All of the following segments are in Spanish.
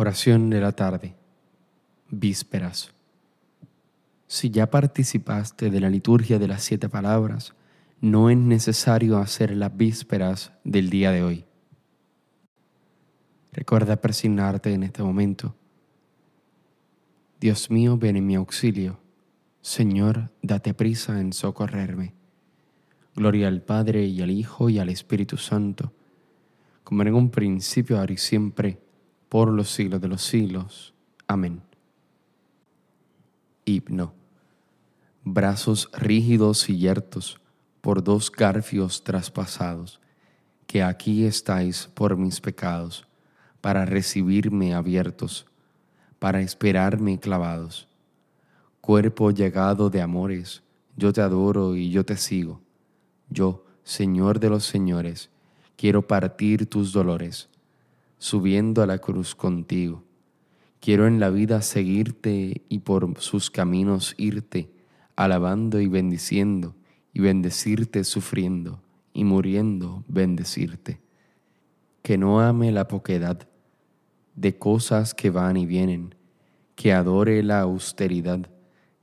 Oración de la tarde. Vísperas. Si ya participaste de la liturgia de las siete palabras, no es necesario hacer las vísperas del día de hoy. Recuerda persignarte en este momento. Dios mío, ven en mi auxilio. Señor, date prisa en socorrerme. Gloria al Padre y al Hijo y al Espíritu Santo, como en un principio, ahora y siempre, por los siglos de los siglos. Amén. Himno. Brazos rígidos y yertos por dos garfios traspasados, que aquí estáis por mis pecados, para recibirme abiertos, para esperarme clavados. Cuerpo llegado de amores, yo te adoro y yo te sigo. Yo, Señor de los señores, quiero partir tus dolores subiendo a la cruz contigo. Quiero en la vida seguirte y por sus caminos irte, alabando y bendiciendo, y bendecirte sufriendo, y muriendo bendecirte. Que no ame la poquedad de cosas que van y vienen, que adore la austeridad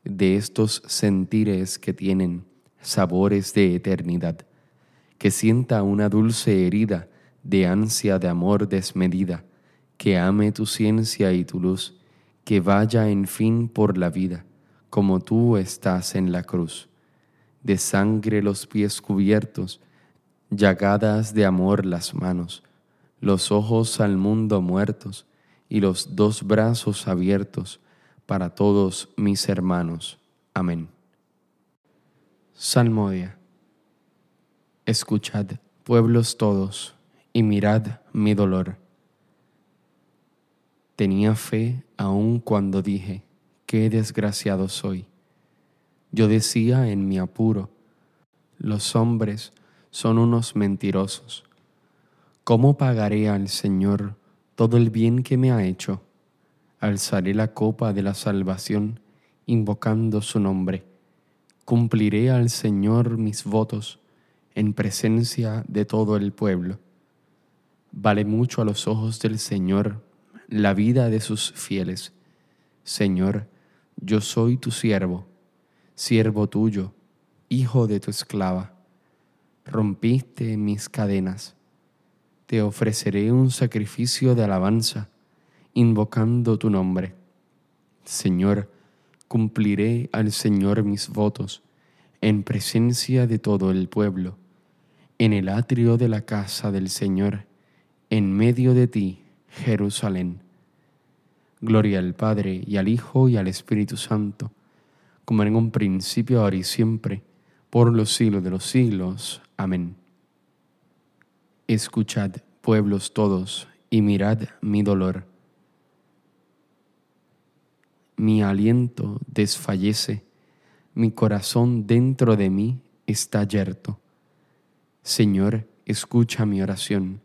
de estos sentires que tienen sabores de eternidad, que sienta una dulce herida de ansia de amor desmedida, que ame tu ciencia y tu luz, que vaya en fin por la vida, como tú estás en la cruz. De sangre los pies cubiertos, llagadas de amor las manos, los ojos al mundo muertos y los dos brazos abiertos para todos mis hermanos. Amén. Salmodia. Escuchad, pueblos todos y mirad mi dolor. Tenía fe aun cuando dije, qué desgraciado soy. Yo decía en mi apuro, los hombres son unos mentirosos. ¿Cómo pagaré al Señor todo el bien que me ha hecho? Alzaré la copa de la salvación invocando su nombre. Cumpliré al Señor mis votos en presencia de todo el pueblo. Vale mucho a los ojos del Señor la vida de sus fieles. Señor, yo soy tu siervo, siervo tuyo, hijo de tu esclava. Rompiste mis cadenas. Te ofreceré un sacrificio de alabanza, invocando tu nombre. Señor, cumpliré al Señor mis votos en presencia de todo el pueblo, en el atrio de la casa del Señor en medio de ti, Jerusalén. Gloria al Padre y al Hijo y al Espíritu Santo, como en un principio, ahora y siempre, por los siglos de los siglos. Amén. Escuchad, pueblos todos, y mirad mi dolor. Mi aliento desfallece, mi corazón dentro de mí está yerto. Señor, escucha mi oración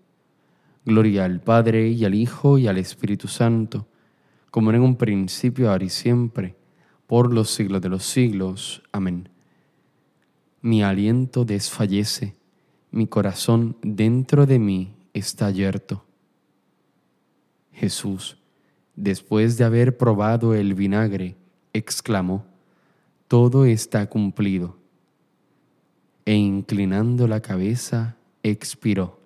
Gloria al Padre y al Hijo y al Espíritu Santo, como en un principio, ahora y siempre, por los siglos de los siglos. Amén. Mi aliento desfallece, mi corazón dentro de mí está yerto. Jesús, después de haber probado el vinagre, exclamó, Todo está cumplido. E inclinando la cabeza, expiró.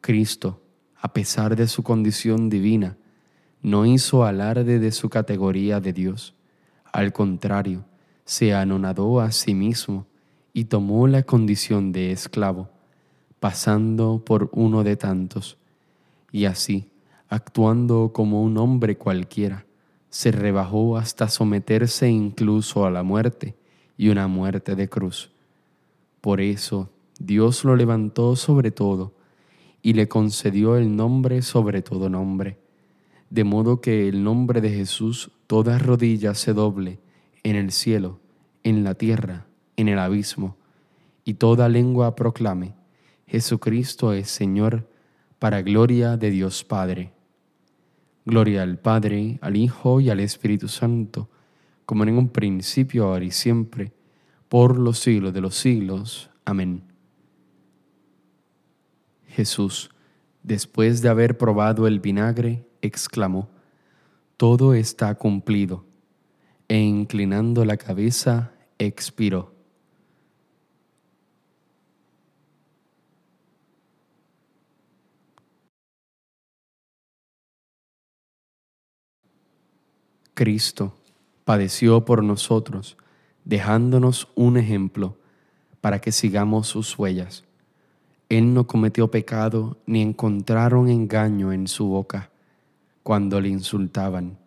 Cristo, a pesar de su condición divina, no hizo alarde de su categoría de Dios. Al contrario, se anonadó a sí mismo y tomó la condición de esclavo, pasando por uno de tantos. Y así, actuando como un hombre cualquiera, se rebajó hasta someterse incluso a la muerte y una muerte de cruz. Por eso Dios lo levantó sobre todo y le concedió el nombre sobre todo nombre de modo que el nombre de Jesús toda rodilla se doble en el cielo, en la tierra, en el abismo, y toda lengua proclame, Jesucristo es Señor, para gloria de Dios Padre. Gloria al Padre, al Hijo y al Espíritu Santo, como en un principio, ahora y siempre, por los siglos de los siglos. Amén. Jesús, después de haber probado el vinagre, exclamó, Todo está cumplido, e inclinando la cabeza, expiró. Cristo padeció por nosotros, dejándonos un ejemplo para que sigamos sus huellas. Él no cometió pecado ni encontraron engaño en su boca cuando le insultaban.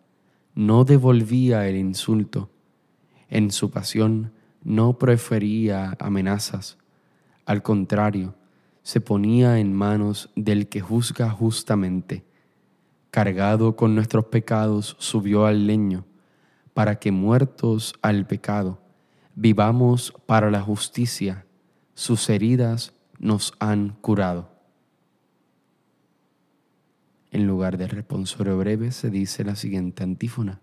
No devolvía el insulto. En su pasión no prefería amenazas. Al contrario, se ponía en manos del que juzga justamente. Cargado con nuestros pecados, subió al leño, para que muertos al pecado, vivamos para la justicia. Sus heridas nos han curado. En lugar del responsorio breve se dice la siguiente antífona.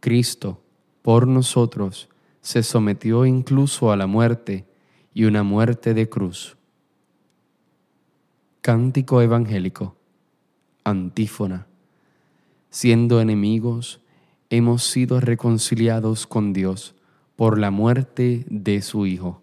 Cristo, por nosotros, se sometió incluso a la muerte y una muerte de cruz. Cántico evangélico. Antífona. Siendo enemigos, hemos sido reconciliados con Dios por la muerte de su Hijo.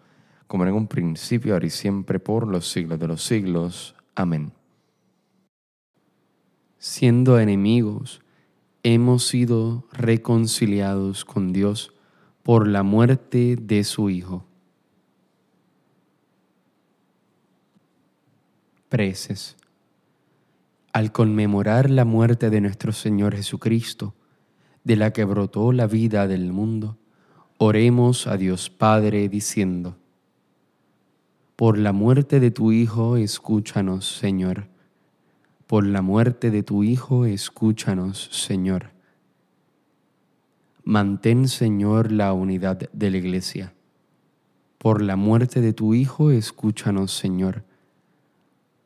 como en un principio, ahora y siempre, por los siglos de los siglos. Amén. Siendo enemigos, hemos sido reconciliados con Dios por la muerte de su Hijo. Preces. Al conmemorar la muerte de nuestro Señor Jesucristo, de la que brotó la vida del mundo, oremos a Dios Padre diciendo, por la muerte de tu Hijo, escúchanos, Señor. Por la muerte de tu Hijo, escúchanos, Señor. Mantén, Señor, la unidad de la Iglesia. Por la muerte de tu Hijo, escúchanos, Señor.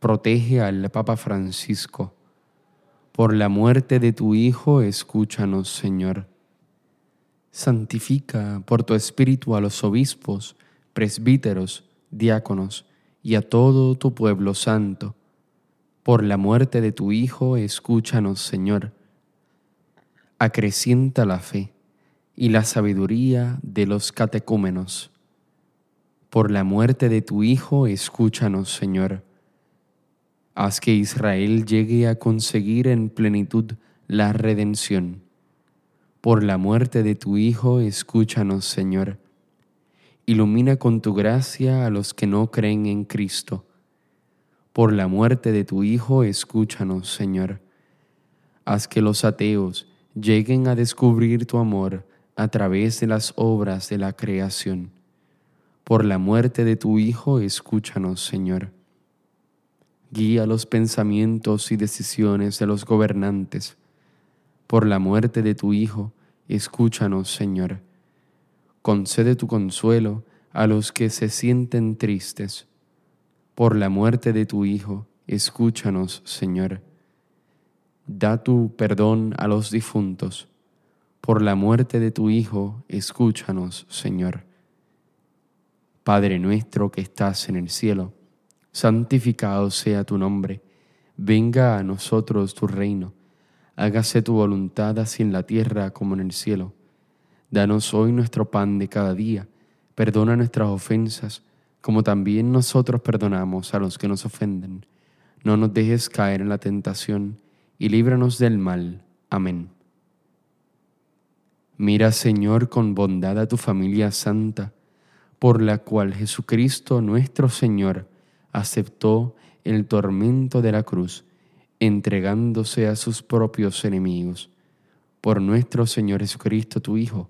Protege al Papa Francisco. Por la muerte de tu Hijo, escúchanos, Señor. Santifica por tu Espíritu a los obispos, presbíteros, diáconos y a todo tu pueblo santo. Por la muerte de tu Hijo, escúchanos, Señor. Acrecienta la fe y la sabiduría de los catecúmenos. Por la muerte de tu Hijo, escúchanos, Señor. Haz que Israel llegue a conseguir en plenitud la redención. Por la muerte de tu Hijo, escúchanos, Señor. Ilumina con tu gracia a los que no creen en Cristo. Por la muerte de tu Hijo, escúchanos, Señor. Haz que los ateos lleguen a descubrir tu amor a través de las obras de la creación. Por la muerte de tu Hijo, escúchanos, Señor. Guía los pensamientos y decisiones de los gobernantes. Por la muerte de tu Hijo, escúchanos, Señor. Concede tu consuelo a los que se sienten tristes. Por la muerte de tu Hijo, escúchanos, Señor. Da tu perdón a los difuntos por la muerte de tu Hijo, escúchanos, Señor. Padre nuestro que estás en el cielo, santificado sea tu nombre, venga a nosotros tu reino, hágase tu voluntad así en la tierra como en el cielo. Danos hoy nuestro pan de cada día, perdona nuestras ofensas, como también nosotros perdonamos a los que nos ofenden. No nos dejes caer en la tentación, y líbranos del mal. Amén. Mira, Señor, con bondad a tu familia santa, por la cual Jesucristo nuestro Señor aceptó el tormento de la cruz, entregándose a sus propios enemigos. Por nuestro Señor Jesucristo, tu Hijo,